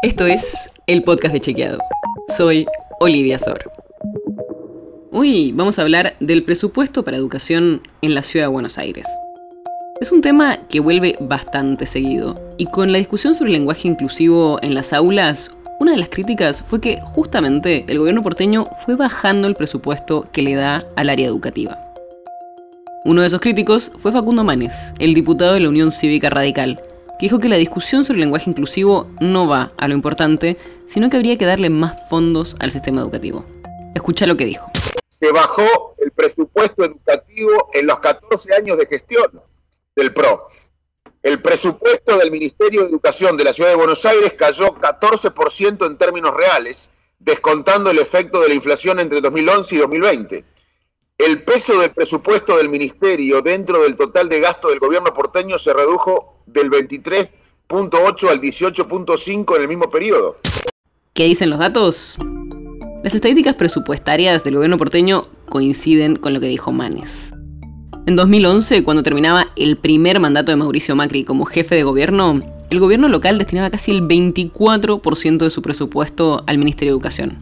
Esto es el podcast de Chequeado. Soy Olivia Sor. Hoy vamos a hablar del presupuesto para educación en la ciudad de Buenos Aires. Es un tema que vuelve bastante seguido, y con la discusión sobre el lenguaje inclusivo en las aulas, una de las críticas fue que justamente el gobierno porteño fue bajando el presupuesto que le da al área educativa. Uno de esos críticos fue Facundo Manes, el diputado de la Unión Cívica Radical, que dijo que la discusión sobre el lenguaje inclusivo no va a lo importante, sino que habría que darle más fondos al sistema educativo. Escucha lo que dijo. Se bajó el presupuesto educativo en los 14 años de gestión del PRO. El presupuesto del Ministerio de Educación de la Ciudad de Buenos Aires cayó 14% en términos reales, descontando el efecto de la inflación entre 2011 y 2020. El peso del presupuesto del Ministerio dentro del total de gasto del gobierno porteño se redujo del 23.8 al 18.5 en el mismo periodo. ¿Qué dicen los datos? Las estadísticas presupuestarias del gobierno porteño coinciden con lo que dijo Manes. En 2011, cuando terminaba el primer mandato de Mauricio Macri como jefe de gobierno, el gobierno local destinaba casi el 24% de su presupuesto al Ministerio de Educación.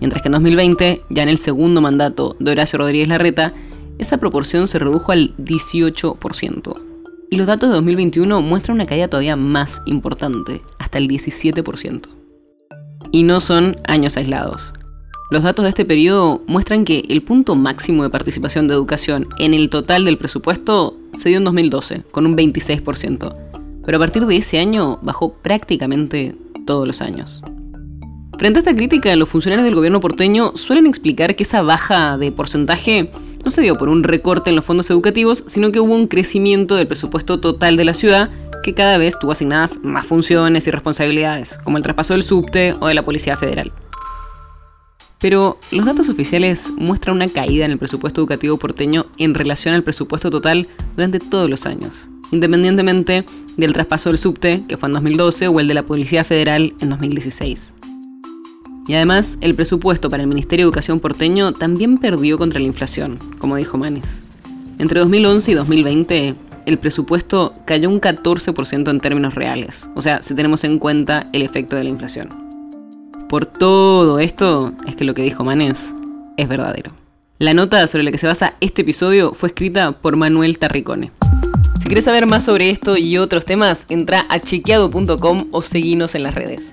Mientras que en 2020, ya en el segundo mandato de Horacio Rodríguez Larreta, esa proporción se redujo al 18% y los datos de 2021 muestran una caída todavía más importante, hasta el 17%. Y no son años aislados. Los datos de este periodo muestran que el punto máximo de participación de educación en el total del presupuesto se dio en 2012, con un 26%, pero a partir de ese año bajó prácticamente todos los años. Frente a esta crítica, los funcionarios del gobierno porteño suelen explicar que esa baja de porcentaje no se dio por un recorte en los fondos educativos, sino que hubo un crecimiento del presupuesto total de la ciudad que cada vez tuvo asignadas más funciones y responsabilidades, como el traspaso del subte o de la Policía Federal. Pero los datos oficiales muestran una caída en el presupuesto educativo porteño en relación al presupuesto total durante todos los años, independientemente del traspaso del subte, que fue en 2012, o el de la Policía Federal en 2016. Y además, el presupuesto para el Ministerio de Educación porteño también perdió contra la inflación, como dijo Manes. Entre 2011 y 2020, el presupuesto cayó un 14% en términos reales, o sea, si tenemos en cuenta el efecto de la inflación. Por todo esto, es que lo que dijo Manes es verdadero. La nota sobre la que se basa este episodio fue escrita por Manuel Tarricone. Si quieres saber más sobre esto y otros temas, entra a chequeado.com o seguinos en las redes.